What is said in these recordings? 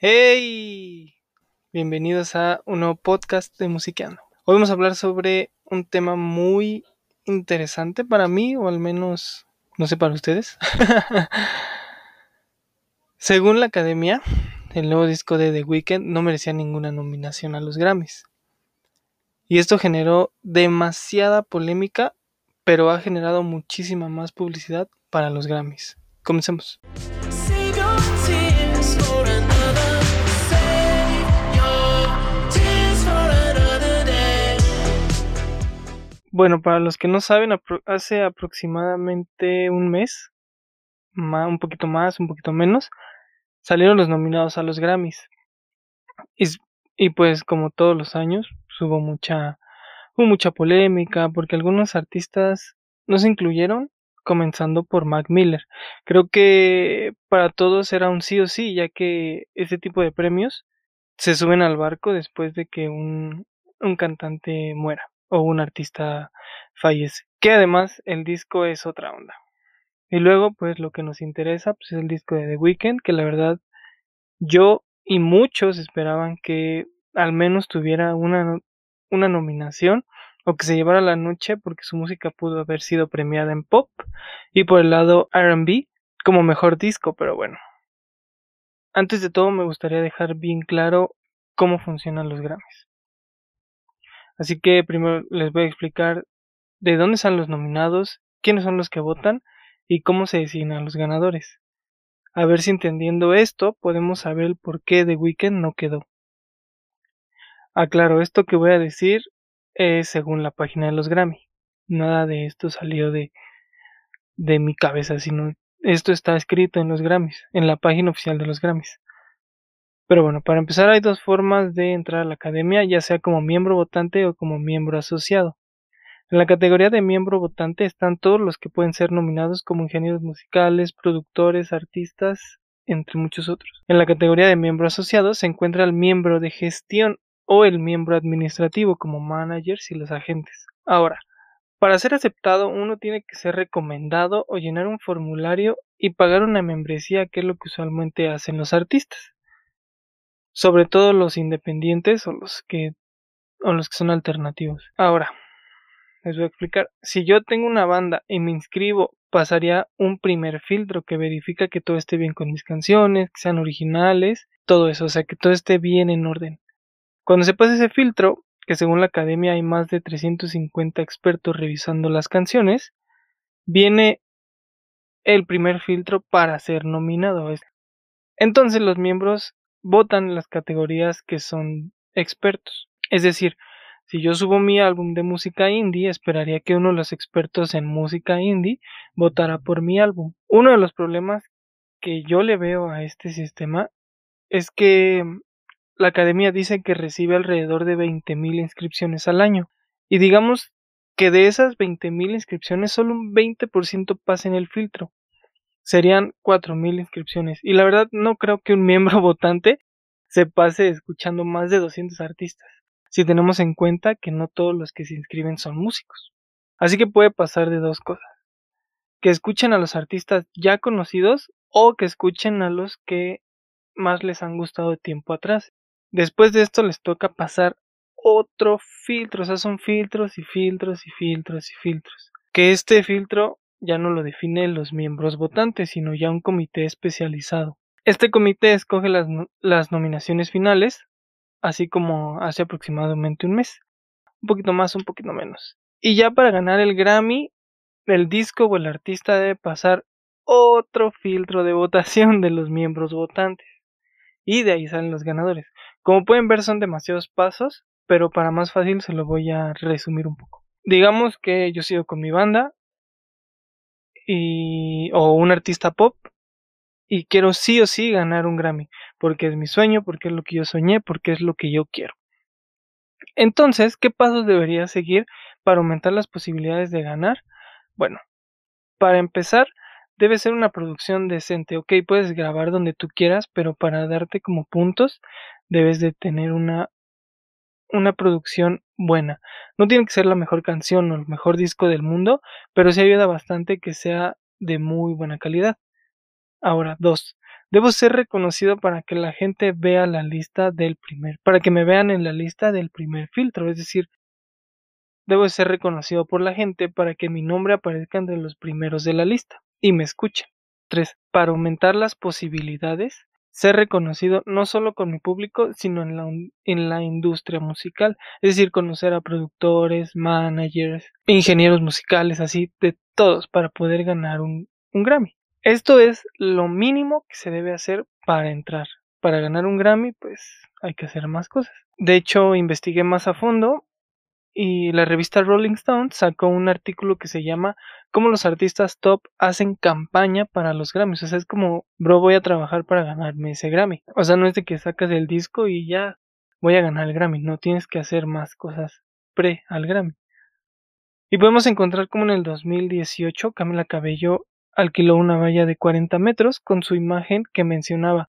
¡Hey! Bienvenidos a un nuevo podcast de Musiqueando. Hoy vamos a hablar sobre un tema muy interesante para mí, o al menos, no sé, para ustedes. Según la academia, el nuevo disco de The Weeknd no merecía ninguna nominación a los Grammys. Y esto generó demasiada polémica, pero ha generado muchísima más publicidad para los Grammys. Comencemos. Bueno, para los que no saben, hace aproximadamente un mes, un poquito más, un poquito menos, salieron los nominados a los Grammys. Y, pues como todos los años, hubo mucha, hubo mucha polémica porque algunos artistas no se incluyeron, comenzando por Mac Miller. Creo que para todos era un sí o sí, ya que este tipo de premios se suben al barco después de que un, un cantante muera o un artista fallece. Que además el disco es otra onda. Y luego, pues lo que nos interesa pues, es el disco de The Weeknd, que la verdad yo y muchos esperaban que al menos tuviera una, una nominación o que se llevara la noche porque su música pudo haber sido premiada en pop y por el lado RB como mejor disco, pero bueno. Antes de todo me gustaría dejar bien claro cómo funcionan los Grammys. Así que primero les voy a explicar de dónde están los nominados, quiénes son los que votan y cómo se designan los ganadores. A ver si entendiendo esto podemos saber por qué The Weeknd no quedó. Aclaro, esto que voy a decir es según la página de los Grammy. Nada de esto salió de, de mi cabeza, sino esto está escrito en los Grammys, en la página oficial de los Grammys. Pero bueno, para empezar hay dos formas de entrar a la academia, ya sea como miembro votante o como miembro asociado. En la categoría de miembro votante están todos los que pueden ser nominados como ingenieros musicales, productores, artistas, entre muchos otros. En la categoría de miembro asociado se encuentra el miembro de gestión o el miembro administrativo como managers y los agentes. Ahora, para ser aceptado uno tiene que ser recomendado o llenar un formulario y pagar una membresía que es lo que usualmente hacen los artistas sobre todo los independientes o los que o los que son alternativos. Ahora, les voy a explicar. Si yo tengo una banda y me inscribo, pasaría un primer filtro que verifica que todo esté bien con mis canciones, que sean originales, todo eso, o sea, que todo esté bien en orden. Cuando se pasa ese filtro, que según la academia hay más de 350 expertos revisando las canciones, viene el primer filtro para ser nominado. Entonces los miembros votan las categorías que son expertos. Es decir, si yo subo mi álbum de música indie, esperaría que uno de los expertos en música indie votara por mi álbum. Uno de los problemas que yo le veo a este sistema es que la academia dice que recibe alrededor de 20.000 inscripciones al año. Y digamos que de esas 20.000 inscripciones solo un 20% pasen el filtro serían 4.000 inscripciones. Y la verdad no creo que un miembro votante se pase escuchando más de 200 artistas, si tenemos en cuenta que no todos los que se inscriben son músicos. Así que puede pasar de dos cosas. Que escuchen a los artistas ya conocidos o que escuchen a los que más les han gustado de tiempo atrás. Después de esto les toca pasar otro filtro, o sea, son filtros y filtros y filtros y filtros. Que este filtro ya no lo define los miembros votantes, sino ya un comité especializado. Este comité escoge las, las nominaciones finales, así como hace aproximadamente un mes. Un poquito más, un poquito menos. Y ya para ganar el Grammy, el disco o el artista debe pasar otro filtro de votación de los miembros votantes. Y de ahí salen los ganadores. Como pueden ver son demasiados pasos, pero para más fácil se lo voy a resumir un poco. Digamos que yo sigo con mi banda, y, o un artista pop y quiero sí o sí ganar un Grammy, porque es mi sueño, porque es lo que yo soñé, porque es lo que yo quiero. Entonces, ¿qué pasos debería seguir para aumentar las posibilidades de ganar? Bueno, para empezar, debe ser una producción decente, ok, puedes grabar donde tú quieras, pero para darte como puntos, debes de tener una una producción buena. No tiene que ser la mejor canción o el mejor disco del mundo, pero sí ayuda bastante que sea de muy buena calidad. Ahora, dos, Debo ser reconocido para que la gente vea la lista del primer, para que me vean en la lista del primer filtro, es decir, debo ser reconocido por la gente para que mi nombre aparezca entre los primeros de la lista y me escuchen. 3. Para aumentar las posibilidades, ser reconocido no solo con mi público, sino en la, en la industria musical, es decir, conocer a productores, managers, ingenieros musicales, así de todos, para poder ganar un, un Grammy. Esto es lo mínimo que se debe hacer para entrar. Para ganar un Grammy, pues hay que hacer más cosas. De hecho, investigué más a fondo y la revista Rolling Stone sacó un artículo que se llama Cómo los artistas top hacen campaña para los Grammys. O sea, es como, bro, voy a trabajar para ganarme ese Grammy. O sea, no es de que sacas el disco y ya voy a ganar el Grammy. No tienes que hacer más cosas pre al Grammy. Y podemos encontrar como en el 2018 Camila Cabello alquiló una valla de 40 metros con su imagen que mencionaba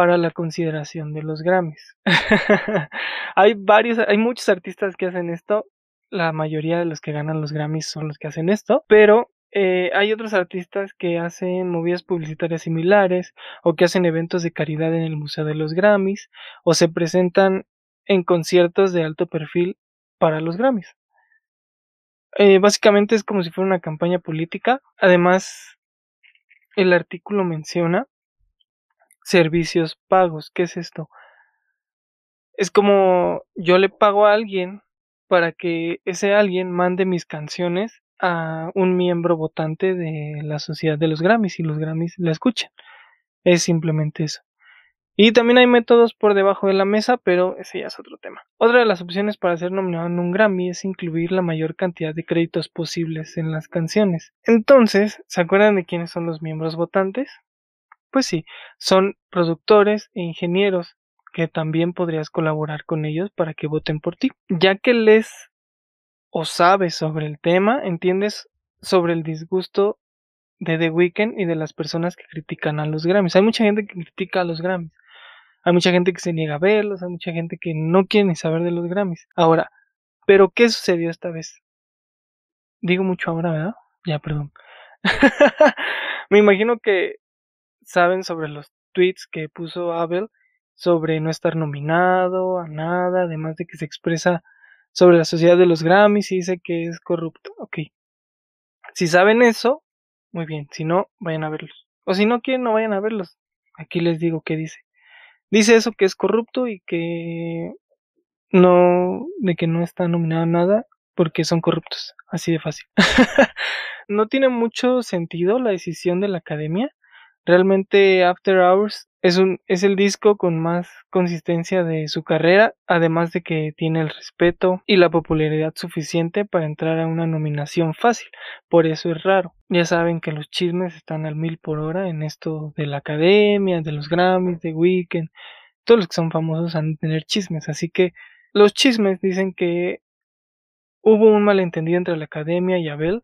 para la consideración de los Grammys. hay varios, hay muchos artistas que hacen esto. La mayoría de los que ganan los Grammys son los que hacen esto, pero eh, hay otros artistas que hacen movidas publicitarias similares o que hacen eventos de caridad en el Museo de los Grammys o se presentan en conciertos de alto perfil para los Grammys. Eh, básicamente es como si fuera una campaña política. Además, el artículo menciona servicios pagos. ¿Qué es esto? Es como yo le pago a alguien para que ese alguien mande mis canciones a un miembro votante de la sociedad de los Grammys y los Grammys la escuchan. Es simplemente eso. Y también hay métodos por debajo de la mesa, pero ese ya es otro tema. Otra de las opciones para ser nominado en un Grammy es incluir la mayor cantidad de créditos posibles en las canciones. Entonces, ¿se acuerdan de quiénes son los miembros votantes? Pues sí, son productores e ingenieros que también podrías colaborar con ellos para que voten por ti. Ya que les o sabes sobre el tema, entiendes sobre el disgusto de The Weeknd y de las personas que critican a los Grammys. Hay mucha gente que critica a los Grammys. Hay mucha gente que se niega a verlos, hay mucha gente que no quiere ni saber de los Grammys. Ahora, ¿pero qué sucedió esta vez? Digo mucho ahora, ¿verdad? Ya, perdón. Me imagino que saben sobre los tweets que puso Abel sobre no estar nominado a nada, además de que se expresa sobre la sociedad de los Grammys y dice que es corrupto. Ok. Si saben eso, muy bien. Si no, vayan a verlos. O si no quieren, no vayan a verlos. Aquí les digo qué dice. Dice eso que es corrupto y que no, de que no está nominado a nada porque son corruptos. Así de fácil. no tiene mucho sentido la decisión de la academia. Realmente After Hours es, el disco con más consistencia de su carrera, además de que tiene el respeto y la popularidad suficiente para entrar a una nominación fácil, por eso es raro. Ya saben que los chismes están al mil por hora en esto de la academia, de los Grammys, de Weekend, todos los que son famosos han de tener chismes, así que los chismes dicen que hubo un malentendido entre la academia y Abel,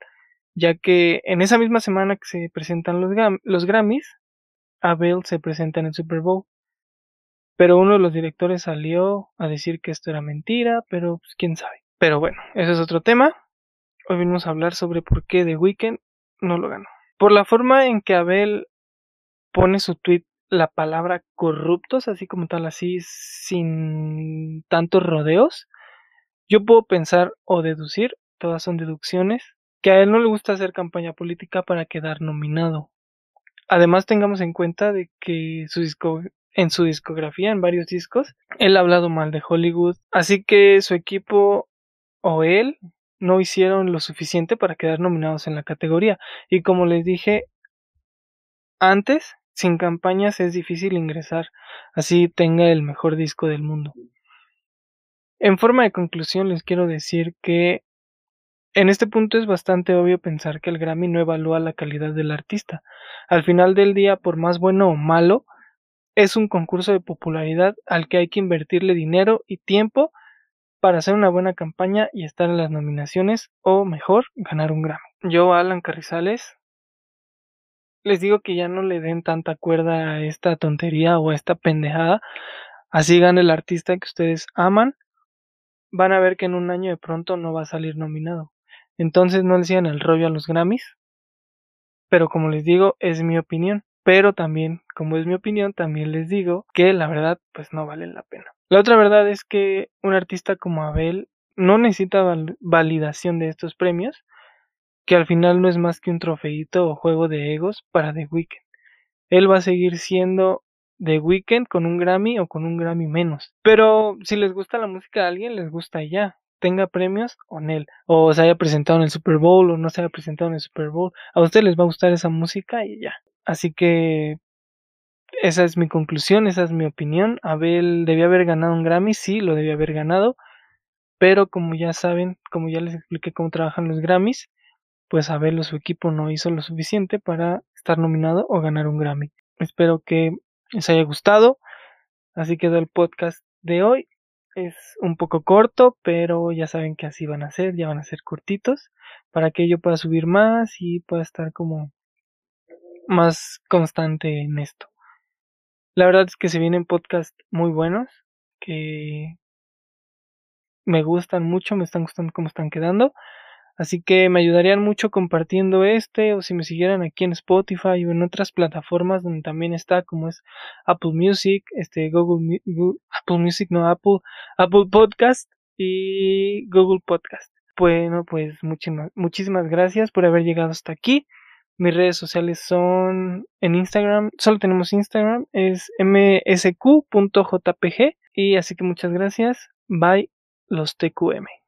ya que en esa misma semana que se presentan los, Grammys, Abel se presenta en el Super Bowl. Pero uno de los directores salió a decir que esto era mentira, pero pues quién sabe. Pero bueno, ese es otro tema. Hoy venimos a hablar sobre por qué The Weeknd no lo ganó. Por la forma en que Abel pone su tweet la palabra corruptos, así como tal, así, sin tantos rodeos, yo puedo pensar o deducir, todas son deducciones, que a él no le gusta hacer campaña política para quedar nominado Además tengamos en cuenta de que su disco, en su discografía, en varios discos, él ha hablado mal de Hollywood, así que su equipo o él no hicieron lo suficiente para quedar nominados en la categoría. Y como les dije antes, sin campañas es difícil ingresar, así tenga el mejor disco del mundo. En forma de conclusión les quiero decir que en este punto es bastante obvio pensar que el Grammy no evalúa la calidad del artista. Al final del día, por más bueno o malo, es un concurso de popularidad al que hay que invertirle dinero y tiempo para hacer una buena campaña y estar en las nominaciones o mejor ganar un Grammy. Yo, Alan Carrizales, les digo que ya no le den tanta cuerda a esta tontería o a esta pendejada. Así gana el artista que ustedes aman. Van a ver que en un año de pronto no va a salir nominado. Entonces no le sigan el rollo a los Grammys. Pero como les digo, es mi opinión. pero también, como es mi opinión, también les digo que la verdad pues no vale la pena. La otra verdad es que un artista como Abel no necesita validación de estos premios, que al final no es más que un trofeito o juego de egos para The Weeknd. Él va a seguir siendo The Weeknd con un Grammy o con un Grammy menos. Pero si les gusta la música de alguien, les gusta ya. Tenga premios o no, o se haya presentado en el Super Bowl o no se haya presentado en el Super Bowl. A ustedes les va a gustar esa música y ya. Así que esa es mi conclusión, esa es mi opinión. Abel debía haber ganado un Grammy, sí, lo debía haber ganado. Pero como ya saben, como ya les expliqué cómo trabajan los Grammys, pues Abel o su equipo no hizo lo suficiente para estar nominado o ganar un Grammy. Espero que les haya gustado. Así quedó el podcast de hoy. Es un poco corto, pero ya saben que así van a ser, ya van a ser cortitos, para que yo pueda subir más y pueda estar como más constante en esto. La verdad es que se vienen podcasts muy buenos, que me gustan mucho, me están gustando cómo están quedando. Así que me ayudarían mucho compartiendo este o si me siguieran aquí en Spotify o en otras plataformas donde también está como es Apple Music, este Google, Apple Music, no Apple, Apple Podcast y Google Podcast. Bueno, pues muchísimas, muchísimas gracias por haber llegado hasta aquí. Mis redes sociales son en Instagram, solo tenemos Instagram, es msq.jpg y así que muchas gracias. Bye los TQM.